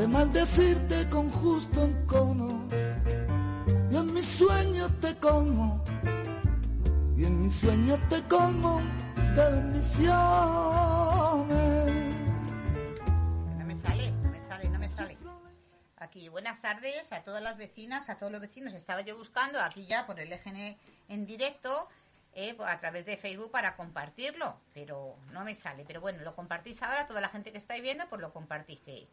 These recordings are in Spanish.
de maldecirte con justo encono. Y en mis sueños te como, y en mis sueños te como de bendiciones. No me sale, no me sale, no me sale. Aquí, buenas tardes a todas las vecinas, a todos los vecinos. Estaba yo buscando aquí ya por el EGN en directo, eh, a través de Facebook para compartirlo, pero no me sale. Pero bueno, lo compartís ahora, toda la gente que estáis viendo, pues lo compartís, que,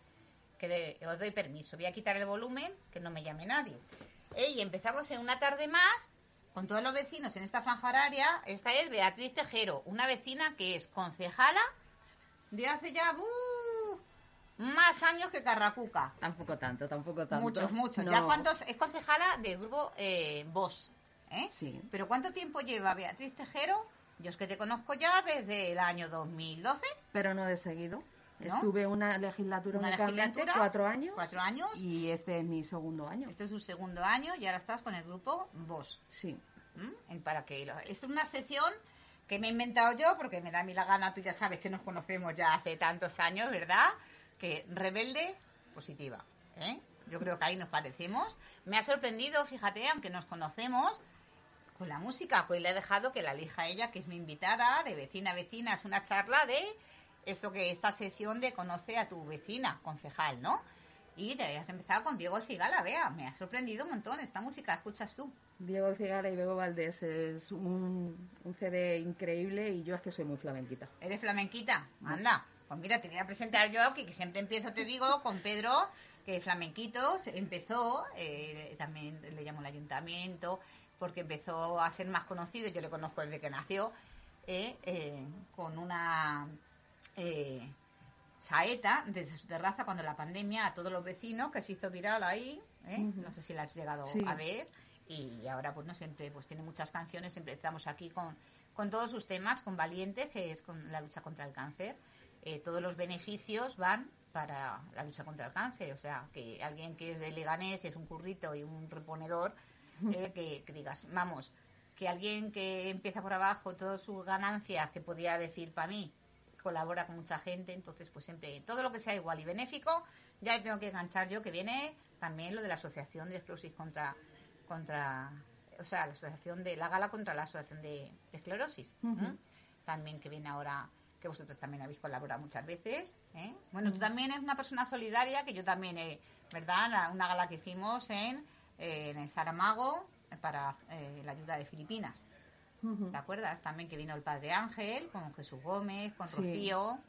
que os doy permiso. Voy a quitar el volumen, que no me llame nadie. Eh, y empezamos en una tarde más con todos los vecinos en esta franja horaria. Esta es Beatriz Tejero, una vecina que es concejala de hace ya ¡uh! más años que Carracuca. Tampoco tanto, tampoco tanto. Muchos, muchos. No. ¿Ya cuántos? Es concejala del grupo eh, Vox. ¿eh? Sí. ¿Pero cuánto tiempo lleva Beatriz Tejero? Yo es que te conozco ya desde el año 2012. Pero no de seguido. ¿No? Estuve una legislatura Una únicamente, legislatura, cuatro años. cuatro años. Y este es mi segundo año. Este es tu segundo año y ahora estás con el grupo Vox. Sí. ¿m? En- Para que lo- es una sección que me he inventado yo porque me da a mí la gana, tú ya sabes que nos conocemos ya hace tantos años, ¿verdad? Que rebelde, positiva. ¿eh? Yo creo que ahí nos parecemos. Me ha sorprendido, fíjate, aunque nos conocemos, con la música, pues le he dejado que la elija ella, que es mi invitada, de vecina a vecina, es una charla de esto que esta sección de conoce a tu vecina, concejal, ¿no? Y te has empezado con Diego Cigala, vea, me ha sorprendido un montón esta música, escuchas tú. Diego Cigala y Bego Valdés es un, un CD increíble y yo es que soy muy flamenquita. ¿Eres flamenquita? Anda. Pues mira, te voy a presentar yo, que, que siempre empiezo, te digo, con Pedro, que flamenquito se- empezó, eh, también le llamo el ayuntamiento, porque empezó a ser más conocido, yo le conozco desde que nació, eh, eh, con una eh, saeta desde su terraza cuando la pandemia a todos los vecinos, que se hizo viral ahí, ¿eh? No sé si la has llegado Sí. a ver, y ahora pues no siempre, pues tiene muchas canciones, siempre estamos aquí con, con todos sus temas, con Valiente, que es con la lucha contra el cáncer, eh, todos los beneficios van para la lucha contra el cáncer, o sea, que alguien que es de Leganés, es un currito y un reponedor, eh, que, que digas, vamos, que alguien que empieza por abajo, todas sus ganancias, que podía decir para mí, colabora con mucha gente, entonces pues siempre, todo lo que sea igual y benéfico, ya tengo que enganchar yo, que viene también lo de la Asociación de Esclerosis contra, contra o sea, la asociación de la gala contra la asociación de, de esclerosis, Ujú. ¿m? también que viene ahora, que vosotros también habéis colaborado muchas veces, ¿eh? bueno, tú también eres una persona solidaria, que yo también, he, ¿verdad? Una gala que hicimos en, eh, en el Saramago eh, para eh, la ayuda de Filipinas. ¿Te acuerdas? También que vino el padre Ángel, con Jesús Gómez, con Sí. Rocío,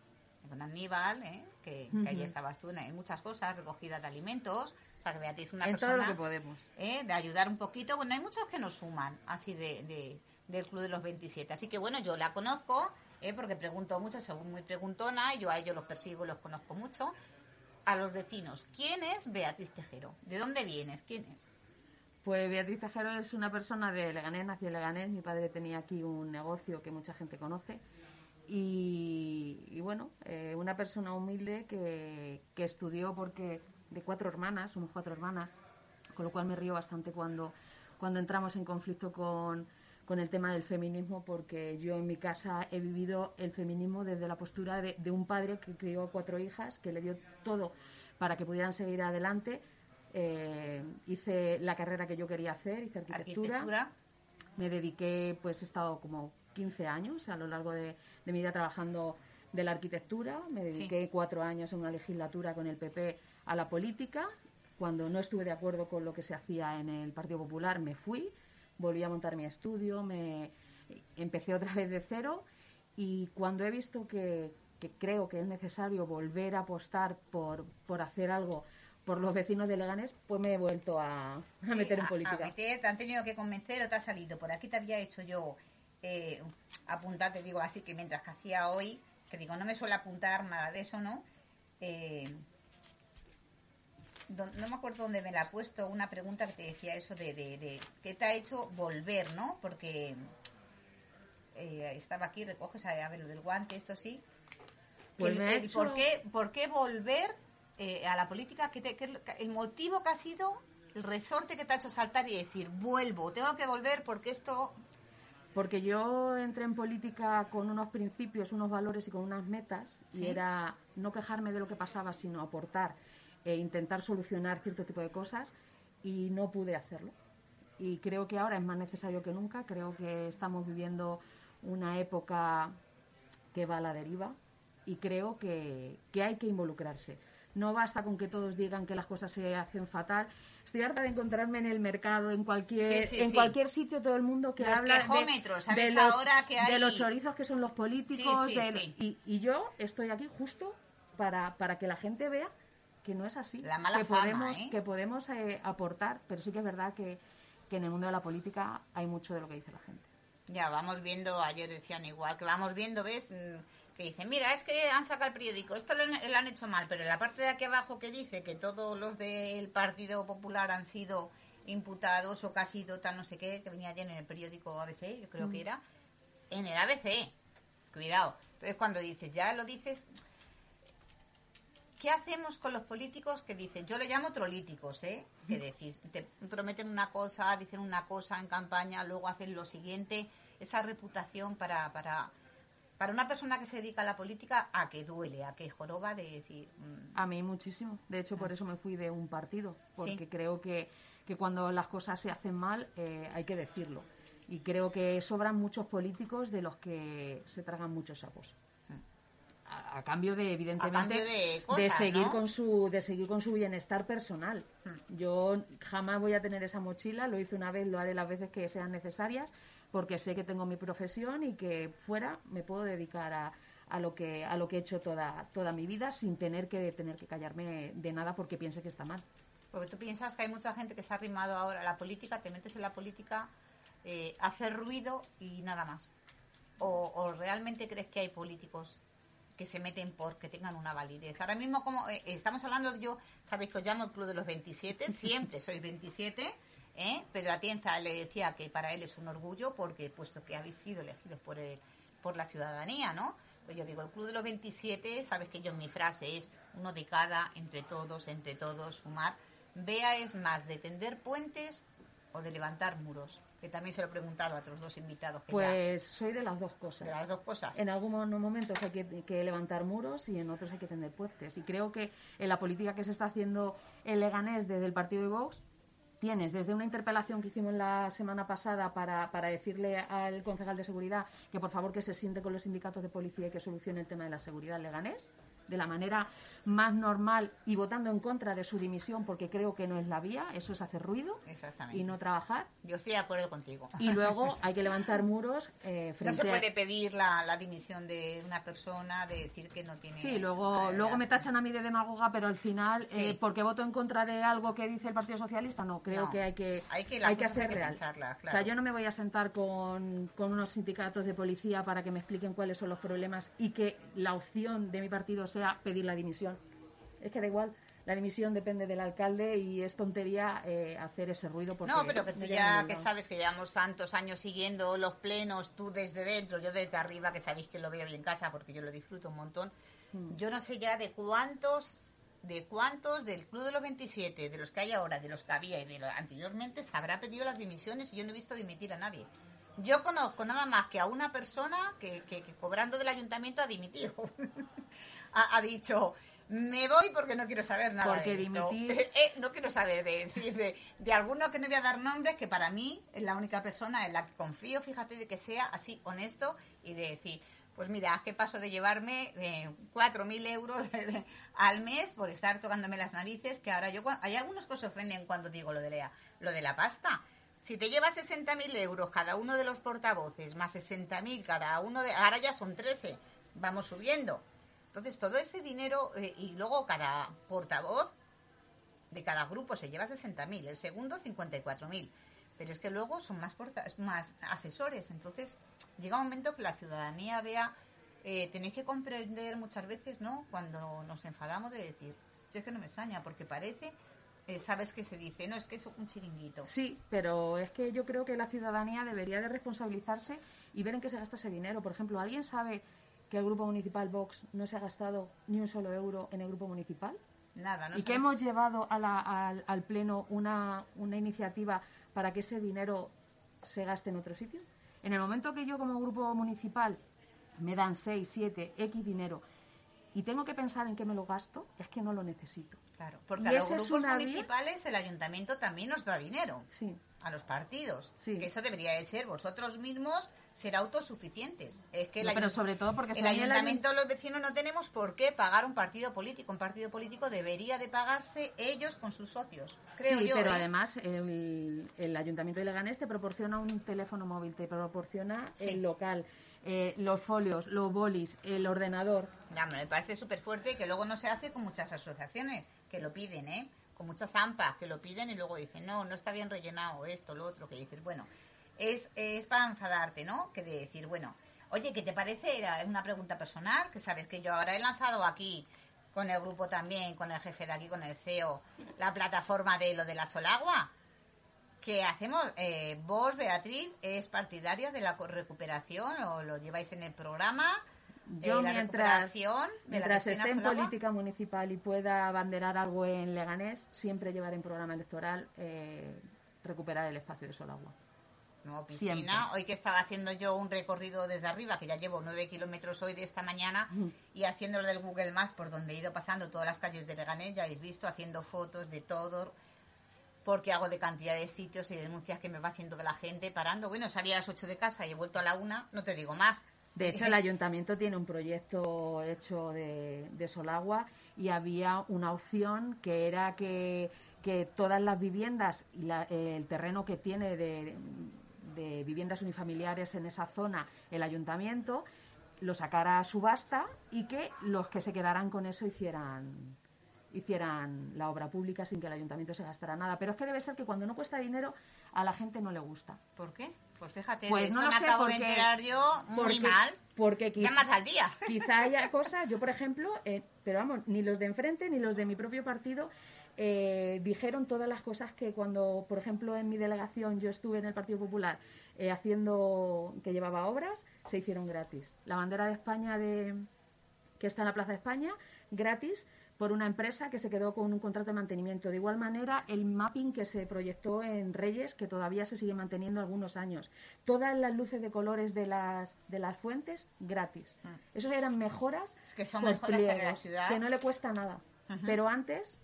con Aníbal, ¿eh? que, que Ujú. allí estabas tú en, muchas cosas, recogida de alimentos. O sea, que Beatriz, una en todo persona lo que podemos. ¿eh? de ayudar un poquito. Bueno, hay muchos que nos suman así de, de- del Club de los 27. Así que bueno, yo la conozco, ¿eh? porque pregunto mucho, según muy preguntona, y yo a ellos los persigo y los conozco mucho. A los vecinos, ¿quién es Beatriz Tejero? ¿De dónde vienes? ¿Quién es? Pues Beatriz Tejero es una persona de Leganés, nació en Leganés. Mi padre tenía aquí un negocio que mucha gente conoce. Y, bueno, eh, una persona humilde que, que estudió porque de cuatro hermanas, somos cuatro hermanas, con lo cual me río bastante cuando, cuando entramos en conflicto con, con el tema del feminismo, porque yo en mi casa he vivido el feminismo desde la postura de, de un padre que crió cuatro hijas, que le dio todo para que pudieran seguir adelante. Eh, hice la carrera que yo quería hacer, hice arquitectura. Arquitectura. Me dediqué, pues he estado como 15 años a lo largo de, de mi vida trabajando de la arquitectura. Me dediqué cuatro años en una legislatura con el PP a la política. Cuando no estuve de acuerdo con lo que se hacía en el Partido Popular, me fui, volví a montar mi estudio, me empecé otra vez de cero y cuando he visto que, que creo que es necesario volver a apostar por, por hacer algo por los vecinos de Leganés, pues me he vuelto a, a Sí, meter en a- política. a meter, te han tenido que convencer o te ha salido. Por aquí te había hecho yo eh, apuntar, te digo así, que mientras que hacía hoy, que digo, no me suele apuntar nada de eso, ¿no? Eh, don- no me acuerdo dónde me la ha puesto una pregunta que te decía eso de, de, de qué te ha hecho volver, ¿no? Porque eh, estaba aquí, recoges a, a ver lo del guante, esto sí. Pues el- hecho- ¿por, qué, ¿Por qué volver eh, a la política? ¿Qué te- el motivo que ha sido el resorte que te ha hecho saltar y decir, vuelvo, tengo que volver porque esto... Porque yo entré en política con unos principios, unos valores y con unas metas, Sí. y era no quejarme de lo que pasaba, sino aportar e intentar solucionar cierto tipo de cosas y no pude hacerlo. Y creo que ahora es más necesario que nunca. Creo que estamos viviendo una época que va a la deriva y creo que, que hay que involucrarse. No basta con que todos digan que las cosas se hacen fatal. Estoy harta de encontrarme en el mercado, en cualquier, Sí, sí, en sí. cualquier sitio, todo el mundo que Los habla de, quejómetros, ¿sabes de los, ahora que hay? de los chorizos que son los políticos. De-. Y, y yo estoy aquí justo para, para que la gente vea que no es así. La mala que fama, podemos, ¿eh? que podemos eh, aportar, pero sí que es verdad que, que en el mundo de la política hay mucho de lo que dice la gente. Ya, vamos viendo, ayer decían igual, que vamos viendo, ¿ves? Mm, Que dicen, mira, es que han sacado el periódico, esto lo, han- lo han hecho mal, pero en la parte de aquí abajo que dice que todos los del Partido Popular han sido imputados o sido tal no sé qué, que venía ayer en el periódico ABC, yo creo que era, en el ABC, cuidado. Entonces cuando dices, ya lo dices, ¿qué hacemos con los políticos que dicen, yo le llamo trolíticos, ¿eh? Que decís, te prometen una cosa, dicen una cosa en campaña, luego hacen lo siguiente, esa reputación para, para, para una persona que se dedica a la política, a que duele, a que joroba de decir, mm, A mí muchísimo. De hecho, por eso me fui de un partido, porque Sí. creo que, que cuando las cosas se hacen mal eh, hay que decirlo. Y creo que sobran muchos políticos de los que se tragan muchos sapos. A, cambio de, evidentemente, cambio de cosas, seguir ¿no? con su de seguir con su bienestar personal. Yo jamás voy a tener esa mochila. Lo hice una vez, lo haré las veces que sean necesarias, porque sé que tengo mi profesión y que fuera me puedo dedicar a, a lo que a lo que he hecho toda toda mi vida sin tener que tener que callarme de nada porque piense que está mal. Porque tú piensas que hay mucha gente que se ha arrimado ahora a la política, te metes en la política, eh, hacer ruido y nada más. O, o realmente crees que hay políticos que se meten porque tengan una validez? Ahora mismo, como eh, estamos hablando, yo, sabéis que os llamo el Club de los 27, siempre sois 27. ¿eh? Pedro Atienza le decía que para él es un orgullo porque, puesto que habéis sido elegidos por, el- por la ciudadanía, ¿no? Pues yo digo, el Club de los 27, sabes que yo mi frase es uno de cada, entre todos, entre todos, sumar. Vea es más de tender puentes o de levantar muros. Que también se lo he preguntado a otros dos invitados. Que Pues soy de las dos cosas. de las dos cosas. En algunos momentos hay que, que levantar muros y en otros hay que tender puentes. Y creo que en la política que se está haciendo en Leganés desde el partido de Vox, tienes desde una interpelación que hicimos la semana pasada para, para decirle al concejal de seguridad que por favor que se siente con los sindicatos de policía y que solucione el tema de la seguridad en Leganés de la manera más normal y votando en contra de su dimisión porque creo que no es la vía, eso es hacer ruido y no trabajar. Yo estoy de acuerdo contigo. Y luego hay que levantar muros eh, No se a- puede pedir la, la dimisión de una persona, de decir que no tiene... Sí, luego, luego me tachan a mí de demagoga, pero al final, Sí. eh, porque voto en contra de algo que dice el Partido Socialista, no, creo No. que hay que, Hay que- hacer hay que real. pensarlas, O claro. sea, yo no me voy a sentar con, con unos sindicatos de policía para que me expliquen cuáles son los problemas y que la opción de mi partido sea pedir la dimisión. Es que da igual, la dimisión depende del alcalde y es tontería eh, hacer ese ruido. Porque No, pero que tú ya que sabes que llevamos tantos años siguiendo los plenos, tú desde dentro, yo desde arriba, que sabéis que lo veo bien en casa porque yo lo disfruto un montón. Mm. Yo no sé ya de cuántos, de cuántos del Club de los 27, de los que hay ahora, de los que había y de los anteriormente, se habrá pedido las dimisiones y yo no he visto dimitir a nadie. Yo conozco nada más que a una persona que, que- que cobrando del ayuntamiento ha dimitido. ha, ha dicho, me voy porque no quiero saber nada Porque de esto". dimitir- Eh, no quiero saber de de, de alguno que no voy a dar nombres, que para mí es la única persona en la que confío, fíjate, de que sea así honesto y de decir, pues mira, ¿qué paso de llevarme eh, 4.000 euros al mes por estar tocándome las narices? Que ahora yo, hay algunos que se ofenden cuando digo lo de la, lo de la pasta. Si te llevas 60.000 euros cada uno de los portavoces, más 60.000 cada uno de... Ahora ya son 13, vamos subiendo. Entonces, todo ese dinero eh, y luego cada portavoz de cada grupo se lleva 60.000, el segundo 54.000. Pero es que luego son más, porta- más asesores. Entonces, llega un momento que la ciudadanía vea, eh, tenéis que comprender muchas veces, ¿no? Cuando nos enfadamos de decir, yo es que no me extraña, porque parece, eh, sabes que se dice, no, es que es un chiringuito. Sí, pero es que yo creo que la ciudadanía debería de responsabilizarse y ver en qué se gasta ese dinero. Por ejemplo, ¿alguien sabe que el Grupo Municipal Vox no se ha gastado ni un solo euro en el Grupo Municipal? Nada, ¿no? y que hemos llevado a la- al, al Pleno una, una iniciativa para que ese dinero se gaste en otro sitio. En el momento que yo como grupo municipal me dan 6, 7, X dinero y tengo que pensar en qué me lo gasto, es que no lo necesito. Claro, porque Y a los grupos municipales el ayuntamiento también nos da dinero. Sí. A los partidos. Sí. Que eso debería de ser vosotros mismos ser autosuficientes. Es que el, No, pero sobre todo porque el si a mí el ayuntamiento, los vecinos no tenemos por qué pagar un partido político. Un partido político debería de pagarse ellos con sus socios. Creo sí, yo. pero ¿eh? además el, el Ayuntamiento de Leganés te proporciona un teléfono móvil, te proporciona Sí. el local, eh, los folios, los bolis, el ordenador. Ya, me parece súper fuerte que luego no se hace con muchas asociaciones que lo piden, ¿eh? Con muchas AMPAs que lo piden y luego dicen, no, no está bien rellenado esto, lo otro, que dices, bueno, es, es para enfadarte, ¿no? Que de decir, bueno, oye, ¿qué te parece? Era una pregunta personal, que sabes que yo ahora he lanzado aquí con el grupo también, con el jefe de aquí, con el CEO, la plataforma de lo de la Solagua. ¿Qué hacemos? Eh, vos, Beatriz, es partidaria de la recuperación o lo lleváis en el programa. Yo Eh, la mientras, de la mientras piscina esté en Solagua. política municipal y pueda abanderar algo en Leganés, siempre llevaré en programa electoral eh, recuperar el espacio de Solagua. No, piscina. Siempre. Hoy que estaba haciendo yo un recorrido desde arriba, que ya llevo nueve kilómetros hoy de esta mañana, y haciendo lo del Google Maps, por donde he ido pasando todas las calles de Leganés, ya habéis visto, haciendo fotos de todo, porque hago de cantidad de sitios y denuncias que me va haciendo de la gente, parando. Bueno, salí a las 8 de casa y he vuelto a la una, no te digo más. De hecho, el ayuntamiento tiene un proyecto hecho de, de Solagua y había una opción que era que, que todas las viviendas y la- el terreno que tiene de, de viviendas unifamiliares en esa zona el ayuntamiento lo sacara a subasta y que los que se quedaran con eso hicieran hicieran la obra pública sin que el ayuntamiento se gastara nada. Pero es que debe ser que cuando no cuesta dinero a la gente no le gusta. ¿Por qué? Pues fíjate, Pues de no eso lo me sé, acabo de porque- enterar yo muy porque, mal. Porque más al día. quizá haya cosas, yo por ejemplo, eh, pero vamos, ni los de enfrente ni los de mi propio partido eh, dijeron todas las cosas que cuando, por ejemplo, en mi delegación yo estuve en el Partido Popular eh, haciendo, que llevaba obras, se hicieron gratis. La bandera de España de, que está en la Plaza de España, gratis por una empresa que se quedó con un contrato de mantenimiento. De igual manera, el mapping que se proyectó en Reyes, que todavía se sigue manteniendo algunos años. Todas las luces de colores de las, de las fuentes, gratis. Esos eran mejoras, Es que son por mejoras para la pliegos, ciudad. que no le cuesta nada. Pero antes,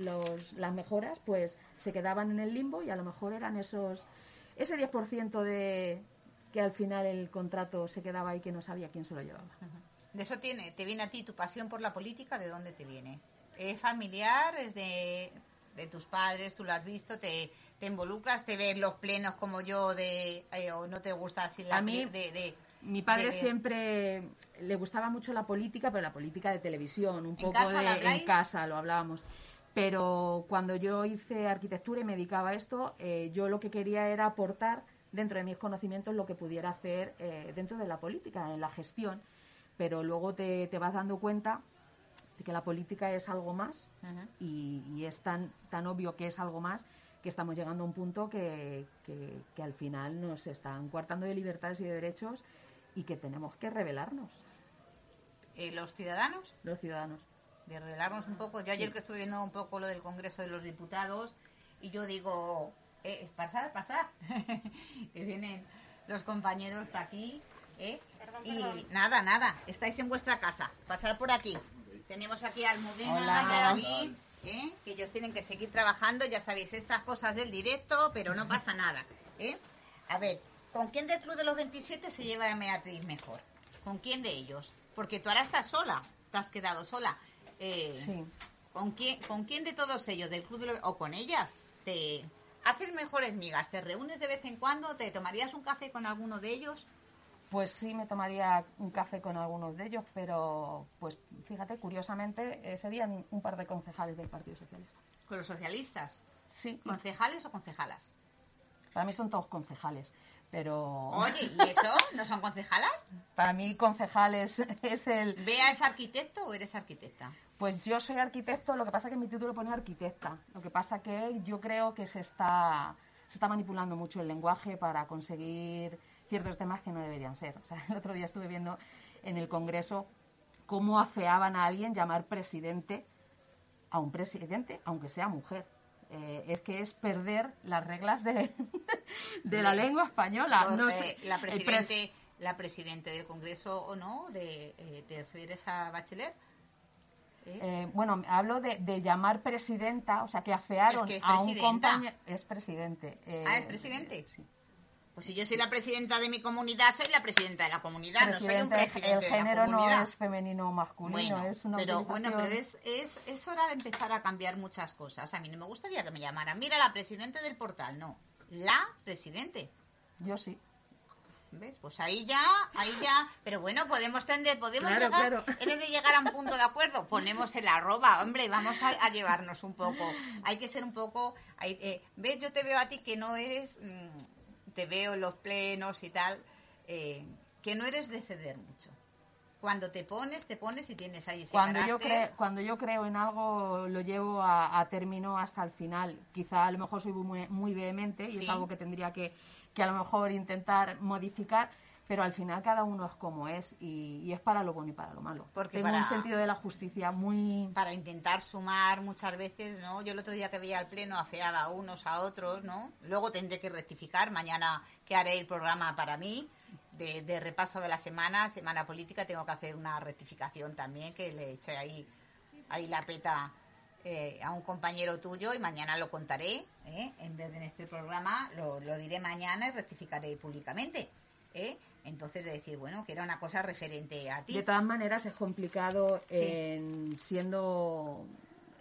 los, las mejoras, pues, se quedaban en el limbo y a lo mejor eran esos ese 10% de que al final el contrato se quedaba ahí que no sabía quién se lo llevaba. De eso tiene, te viene a ti tu pasión por la política, ¿de dónde te viene? ¿Es familiar? ¿Es de, de tus padres? ¿Tú lo has visto? ¿Te, te involucras? ¿Te ves los plenos como yo de eh, o no te gusta así la A mí, de, de- Mi padre de- siempre le gustaba mucho la política, pero la política de televisión, un ¿En poco de en casa lo hablábamos. Pero cuando yo hice arquitectura y me dedicaba a esto, eh, yo lo que quería era aportar dentro de mis conocimientos lo que pudiera hacer eh, dentro de la política, en la gestión. Pero luego te, te vas dando cuenta de que la política es algo más y, y es tan, tan obvio que es algo más que estamos llegando a un punto que, que- que al final nos están coartando de libertades y de derechos y que tenemos que revelarnos, eh, los ciudadanos? los ciudadanos. De un poco. Yo ayer que estuve viendo un poco lo del Congreso de los Diputados y yo digo, eh, pasar, pasar. que vienen los compañeros de aquí. ¿eh? y nada, nada, estáis en vuestra casa. Pasar por aquí. Tenemos aquí a Almudena y a David, ¿eh? que ellos tienen que seguir trabajando. Ya sabéis, estas cosas del directo, pero no pasa nada. ¿eh? A ver, ¿con quién del Club de los 27 se lleva a Beatriz mejor? ¿Con quién de ellos? Porque tú ahora estás sola, te has quedado sola. Eh, Sí. ¿Con quién, ¿Con quién de todos ellos, del club de lo- o con ellas, te haces mejores migas? ¿Te reúnes de vez en cuando? ¿Te tomarías un café con alguno de ellos? Pues sí, me tomaría un café con algunos de ellos, pero pues fíjate, curiosamente eh, serían un par de concejales del Partido Socialista. ¿Con los socialistas? Sí, ¿Concejales o concejalas? para mí son todos concejales, pero Oye, ¿y eso? ¿No son concejalas? para mí concejales es el... ¿Bea es arquitecto o eres arquitecta? Pues yo soy arquitecto, lo que pasa es que en mi título pone arquitecta. Lo que pasa que yo creo que se está, se está manipulando mucho el lenguaje para conseguir ciertos temas que no deberían ser. O sea, el otro día estuve viendo en el Congreso cómo afeaban a alguien llamar presidente a un presidente, aunque sea mujer. Eh, es que es perder las reglas de, de la lengua española. Por, No sé, la pres- presidente, la presidente del Congreso o no, de, eh, ¿te refieres a Bachelet? ¿Eh? Bueno, hablo de, de llamar presidenta, o sea, que afearon Es que es a un presidenta. compañero. Es presidente. eh, Ah, ¿es presidente? sí. Pues si yo soy la presidenta de mi comunidad, soy la presidenta de la comunidad, no soy un Presidente, presidente el de la género no es femenino o masculino, Bueno, es una pero, bueno, pero es, es, es hora de empezar a cambiar muchas cosas. A mí no me gustaría que me llamaran, mira, la presidente del portal, no, la presidente. Yo sí. ¿Ves? Pues ahí ya, ahí ya. Pero bueno, podemos tender, podemos Claro, llegar, claro. eres de llegar a un punto de acuerdo. Ponemos el arroba, hombre, vamos a, a llevarnos un poco. Hay que ser un poco. hay- eh, ¿Ves? Yo te veo a ti que no eres. mm, te veo en los plenos y tal. eh, que no eres de ceder mucho. Cuando te pones, te pones y tienes ahí ese Cuando yo, carácter. cre- cuando yo creo en algo, lo llevo a, a término hasta el final. Quizá a lo mejor soy muy, muy vehemente y Sí. es algo que tendría que, que a lo mejor intentar modificar, pero al final cada uno es como es y, y es para lo bueno y para lo malo. Porque Tengo para- un sentido de la justicia muy... para intentar sumar muchas veces, ¿no? Yo el otro día que veía el pleno afeaba a unos a otros, ¿no? Luego tendré que rectificar, mañana que haré el programa para mí, de, de repaso de la semana, semana política, tengo que hacer una rectificación también, que le eché ahí, ahí la peta eh, a un compañero tuyo y mañana lo contaré, ¿eh? En vez de en este programa, lo, lo diré mañana y rectificaré públicamente, ¿eh? Entonces de decir, bueno, que era una cosa referente a ti. De todas maneras es complicado Sí. en- siendo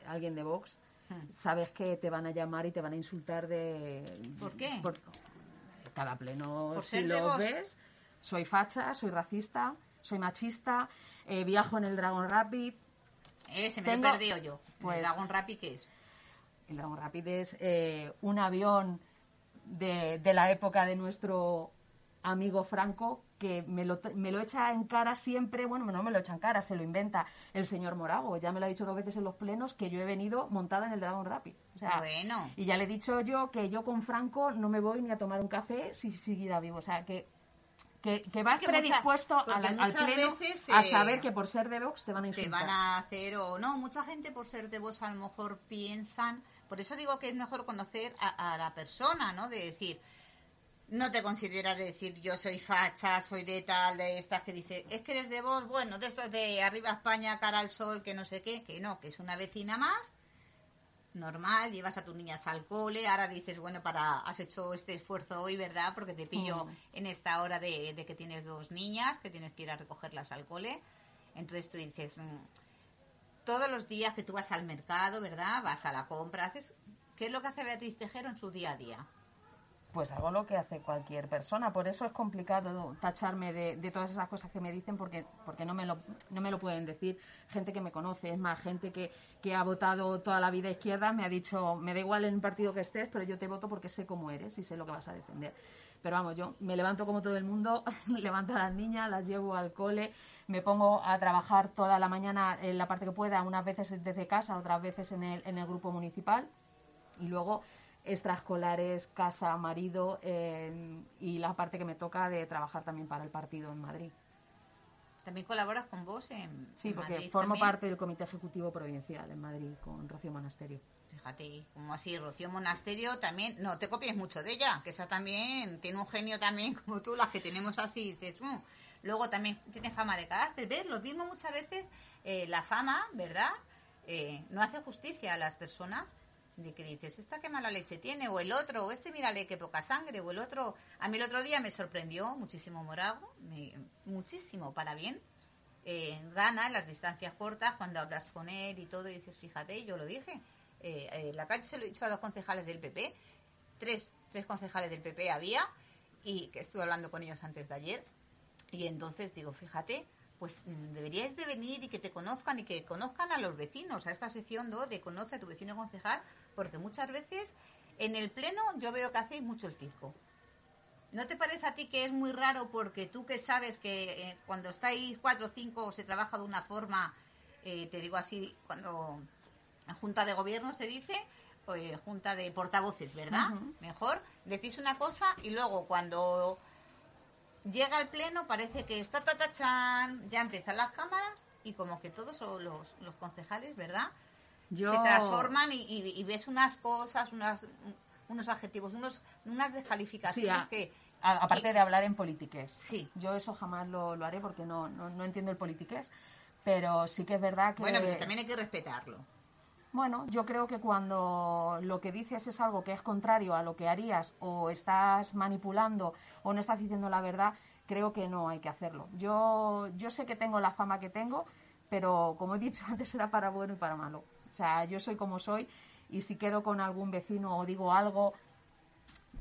alguien de Vox. Hmm. Sabes que te van a llamar y te van a insultar de... ¿Por qué? cada pleno, Por si lo ves, soy facha, soy racista, soy machista, eh, viajo en el Dragon Rapid. Eh, se me Tengo- lo he perdido yo. pues- ¿El Dragon Rapid qué es? El Dragon Rapid es eh, un avión de, de la época de nuestro amigo Franco que me lo, me lo echa en cara siempre, bueno, no me lo echa en cara, se lo inventa el señor Morago. Ya me lo ha dicho dos veces en los plenos que yo he venido montada en el Dragon Rapid. O sea, Bueno. Y ya le he dicho yo que yo con Franco no me voy ni a tomar un café si siguiera vivo. O sea, que, que, que vas que mucha- predispuesto a la- al pleno veces, a saber que por ser de Vox te van a te insultar. van a hacer o no. Mucha gente por ser de vos a lo mejor piensan. Por eso digo que es mejor conocer a, a la persona, ¿no? De decir, no te consideras de decir yo soy facha, soy de tal, de estas que dice, es que eres de vos, bueno, de estos de arriba España, cara al sol, que no sé qué, que no, que es una vecina más. Normal, llevas a tus niñas al cole, ahora dices, bueno, para has hecho este esfuerzo hoy, ¿verdad? Porque te pillo Mm. en esta hora de, de que tienes dos niñas, que tienes que ir a recogerlas al cole. Entonces tú dices, mm, todos los días que tú vas al mercado, ¿verdad? Vas a la compra, haces... ¿Qué es lo que hace Beatriz Tejero en su día a día? Pues hago lo que hace cualquier persona. Por eso es complicado tacharme de, todas esas cosas que me dicen porque, porque no, me lo, no me lo pueden decir. Gente que me conoce, es más, gente que, que ha votado toda la vida izquierda me ha dicho, me da igual en el partido que estés, pero yo te voto porque sé cómo eres y sé lo que vas a defender. Pero vamos, yo me levanto como todo el mundo, levanto a las niñas, las llevo al cole, me pongo a trabajar toda la mañana en la parte que pueda, unas veces desde casa, otras veces en el, en el grupo municipal y luego extraescolares, casa, marido eh, y la parte que me toca de trabajar también para el partido en Madrid. También colaboras con vos en Sí, en porque Madrid formo también. parte del Comité Ejecutivo Provincial en Madrid con Rocío Monasterio. Fíjate, como así, Rocío Monasterio también, no te copies mucho de ella, que esa también tiene un genio también como tú, las que tenemos así, dices, "Mm". luego también tiene fama de carácter, ¿ves? Lo mismo muchas veces, eh, la fama, ¿verdad? Eh, no hace justicia a las personas de que dices, esta qué mala leche tiene, o el otro, o este mírale qué poca sangre, o el otro, a mí el otro día me sorprendió muchísimo Morago, me- muchísimo para bien, eh, gana en las distancias cortas cuando hablas con él y todo y dices, fíjate, yo lo dije. Eh, eh, la calle se lo he dicho a dos concejales del PP, tres, tres concejales del PP había y que estuve hablando con ellos antes de ayer y entonces digo, fíjate, pues mm, deberíais de venir y que te conozcan y que conozcan a los vecinos, a esta sección 2 de conoce a tu vecino concejal, porque muchas veces en el pleno yo veo que hacéis mucho el circo. ¿No te parece a ti que es muy raro porque tú que sabes que eh, cuando estáis cuatro o cinco se trabaja de una forma, eh, te digo así, cuando en junta de gobierno se dice, o eh, junta de portavoces, ¿verdad? Mejor decís una cosa y luego cuando llega el pleno parece que está tatachan, ya empiezan las cámaras y como que todos son los, los concejales, ¿verdad? Yo- Se transforman y, y- y ves unas cosas, unas, unos adjetivos, unos, unas descalificaciones Sí, a- que... A- aparte que- de hablar en politiqués. Sí. Yo eso jamás lo, lo haré porque no, no, no entiendo el politiqués. Pero sí que es verdad que... Bueno, pero también hay que respetarlo. Bueno, yo creo que cuando lo que dices es algo que es contrario a lo que harías o estás manipulando o no estás diciendo la verdad, creo que no hay que hacerlo. Yo, yo sé que tengo la fama que tengo, pero como he dicho antes era para bueno y para malo. O sea, yo soy como soy y si quedo con algún vecino o digo algo,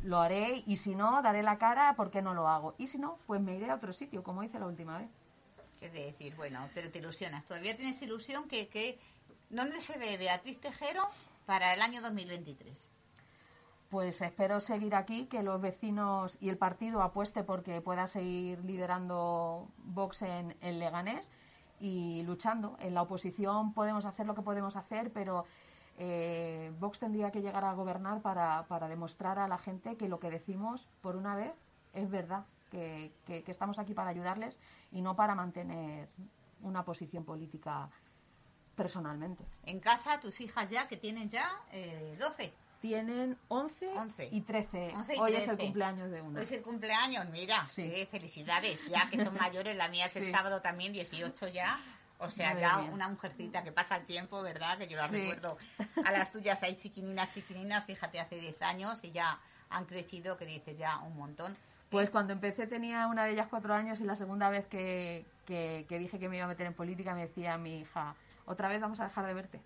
lo haré y si no, daré la cara porque no lo hago. Y si no, pues me iré a otro sitio, como hice la última vez. Es decir, bueno, pero te ilusionas. ¿Todavía tienes ilusión que, que ¿Dónde se ve Beatriz Tejero para el año 2023? Pues espero seguir aquí, que los vecinos y el partido apueste porque pueda seguir liderando Vox en, Leganés y luchando. En la oposición podemos hacer lo que podemos hacer, pero eh, Vox tendría que llegar a gobernar para, demostrar a la gente que lo que decimos, por una vez, es verdad, que, que estamos aquí para ayudarles y no para mantener una posición política personalmente. En casa, tus hijas ya, que tienen ya eh, 12. Tienen 11, y 13. Hoy es el cumpleaños de una. Hoy es el cumpleaños, mira. Sí. felicidades. Ya que son mayores, la mía es el sábado también, 18 ya. O sea, ya una mujercita que pasa el tiempo, ¿verdad? Que yo la recuerdo. A las tuyas hay chiquininas, chiquininas, fíjate, hace 10 años y ya han crecido, que dices ya un montón. Pues cuando empecé tenía una de ellas cuatro años y la segunda vez que, que dije que me iba a meter en política me decía mi hija, otra vez vamos a dejar de verte.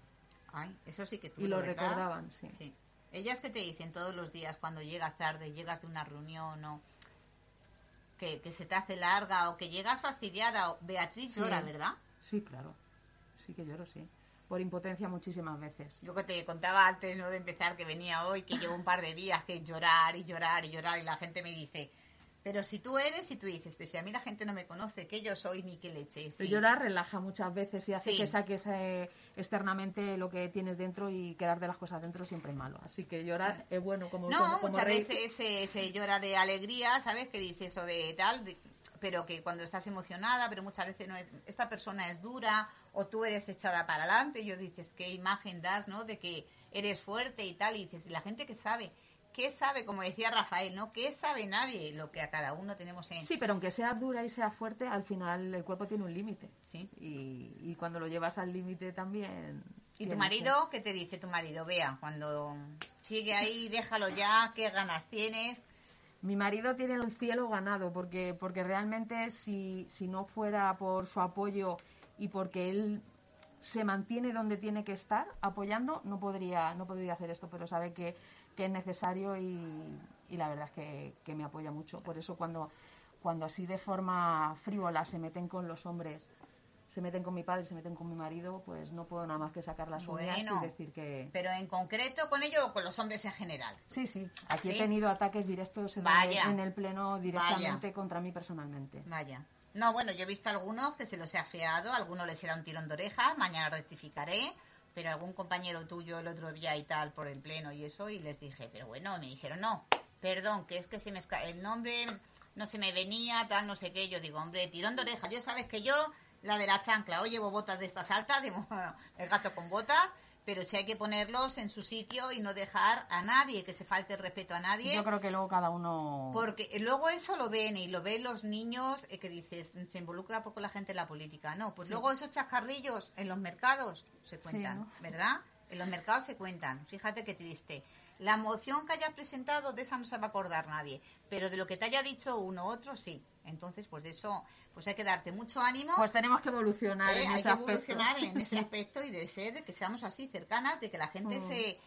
Ay, eso sí que tú. Y lo recordaban, sí. sí. Ellas que te dicen todos los días cuando llegas tarde, llegas de una reunión o que, se te hace larga o que llegas fastidiada. O... Beatriz llora, ¿verdad? Sí, claro. Sí que lloro, sí. Por impotencia muchísimas veces. Yo que te contaba antes ¿no? de empezar que venía hoy, que llevo un par de días que llorar y llorar y llorar y la gente me dice, pero si tú eres y tú dices, pues si a mí la gente no me conoce, que yo soy ni qué leche. Sí. llorar relaja muchas veces y hace que saques eh, externamente lo que tienes dentro y quedar de las cosas dentro siempre es malo. Así que llorar es bueno como No, muchas veces se, llora de alegría, ¿sabes? Que dices o de tal, pero que cuando estás emocionada, pero muchas veces no es, esta persona es dura o tú eres echada para adelante y yo dices, qué imagen das, ¿no? De que eres fuerte y tal, y dices, y la gente que sabe ¿qué sabe? Como decía Rafael, ¿no? ¿Qué sabe nadie? Lo que a cada uno tenemos en... Sí, pero aunque sea dura y sea fuerte, al final el cuerpo tiene un límite. Sí. Y, cuando lo llevas al límite también... ¿Y tu marido? ¿Qué te dice tu marido? Vea, cuando sigue ahí, déjalo ya, ¿qué ganas tienes? Mi marido tiene el cielo ganado, porque, porque realmente si, si no fuera por su apoyo y porque él se mantiene donde tiene que estar apoyando, no podría, no podría hacer esto, pero sabe que que es necesario y, la verdad es que, me apoya mucho. Por eso cuando, cuando así de forma frívola se meten con los hombres, se meten con mi padre, se meten con mi marido, pues no puedo nada más que sacar las uñas y decir que... Pero en concreto con ellos o con los hombres en general. Sí, sí. Aquí he tenido ataques directos en, el pleno directamente contra mí personalmente. Vaya. No, bueno, yo he visto algunos que se los he afeado, algunos les era un tirón de orejas, mañana rectificaré pero algún compañero tuyo el otro día y tal por el pleno y eso y les dije, pero bueno, me dijeron, no, perdón, que es que se me el nombre no se me venía, tal, no sé qué. Yo digo, hombre, tirón de orejas. Yo sabes que yo, la de la chancla, o llevo botas de estas altas, digo, el gato con botas, pero si hay que ponerlos en su sitio y no dejar a nadie que se falte el respeto a nadie. Yo creo que luego cada uno. Porque luego eso lo ven y lo ven los niños eh, que dices, se involucra poco la gente en la política. No, pues luego esos chascarrillos en los mercados se cuentan, ¿verdad? En los mercados se cuentan. Fíjate qué triste. La moción que hayas presentado, de esa no se va a acordar nadie, pero de lo que te haya dicho uno u otro, sí. Entonces, pues de eso, pues hay que darte mucho ánimo. Pues tenemos que evolucionar en ¿Eh? ese aspecto. evolucionar en ese aspecto y de ser, de que seamos así cercanas, de que la gente mm. se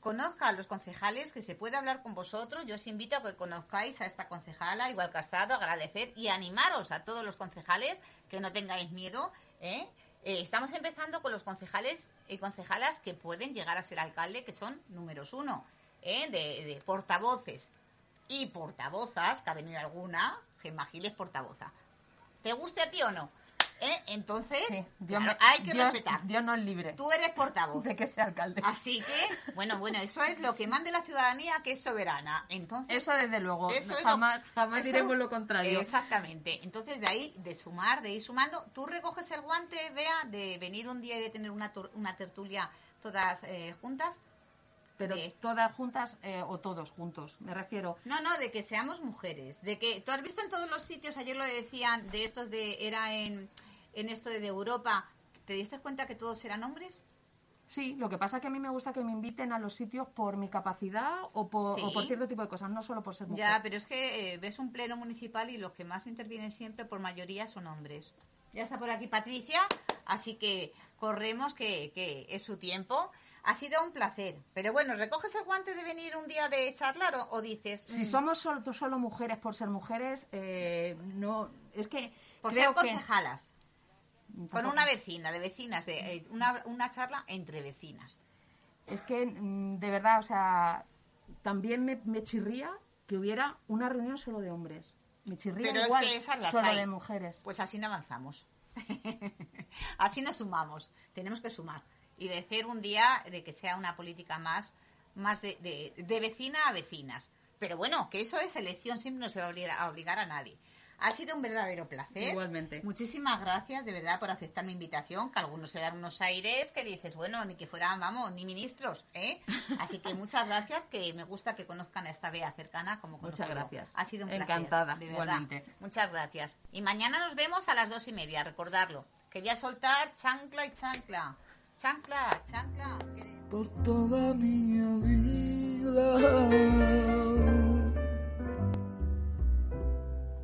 conozca a los concejales, que se pueda hablar con vosotros. Yo os invito a que conozcáis a esta concejala, igual Castrado, agradecer y animaros a todos los concejales que no tengáis miedo. ¿eh? Eh, estamos empezando con los concejales y concejalas que pueden llegar a ser alcalde, que son números uno, de, de portavoces y portavozas, que ha venido alguna, Gemma Giles portavoza. ¿Te guste a ti o no? ¿Eh? Entonces, hay que respetar. Dios nos libre. Tú eres portavoz. De que sea alcalde. Así que, bueno, bueno, eso es lo que mande la ciudadanía, que es soberana. Entonces, eso desde luego. jamás jamás diremos lo contrario. Exactamente. Entonces, de ahí, de sumar, de ir sumando, tú recoges el guante, vea, de venir un día y de tener una, una tertulia todas eh, juntas pero todas juntas eh, o todos juntos, me refiero. No, no, de que seamos mujeres, de que tú has visto en todos los sitios, ayer lo decían, de estos de, era en, en esto de Europa, ¿te diste cuenta que todos eran hombres? Sí, lo que pasa es que a mí me gusta que me inviten a los sitios por mi capacidad o por, o por Sí. cierto tipo de cosas, no solo por ser mujer. Ya, pero es que eh, ves un pleno municipal y los que más intervienen siempre por mayoría son hombres. Ya está por aquí Patricia, así que corremos que, que es su tiempo. Ha sido un placer. Pero bueno, ¿recoges el guante de venir un día de charlar o, o dices... Si mm, somos solo, solo mujeres por ser mujeres, eh, no, es que por creo ser que concejalas, con Tampoco- una vecina, de vecinas, de eh, una, una charla entre vecinas. Es que, mm, de verdad, o sea, también me, me chirría que hubiera una reunión solo de hombres. Me chirría Pero es igual que esas las solo hay. de mujeres. Pues así no avanzamos. así nos sumamos. Tenemos que sumar. Y de hacer un día de que sea una política más, más de, de- de vecina a vecinas. Pero bueno, que eso es elección, siempre no se va a obligar a, obligar a nadie. Ha sido un verdadero placer. Igualmente. Muchísimas gracias, de verdad, por aceptar mi invitación, que algunos se dan unos aires que dices, bueno, ni que fueran, vamos, ni ministros, ¿eh? Así que muchas gracias, que me gusta que conozcan a esta Bea cercana como conozco Muchas gracias. Ha sido un placer. Encantada, de verdad. igualmente. Muchas gracias. Y mañana nos vemos a las dos y media, recordarlo. Que voy a soltar chancla y chancla. Chancla, chancla. Por toda mi vida.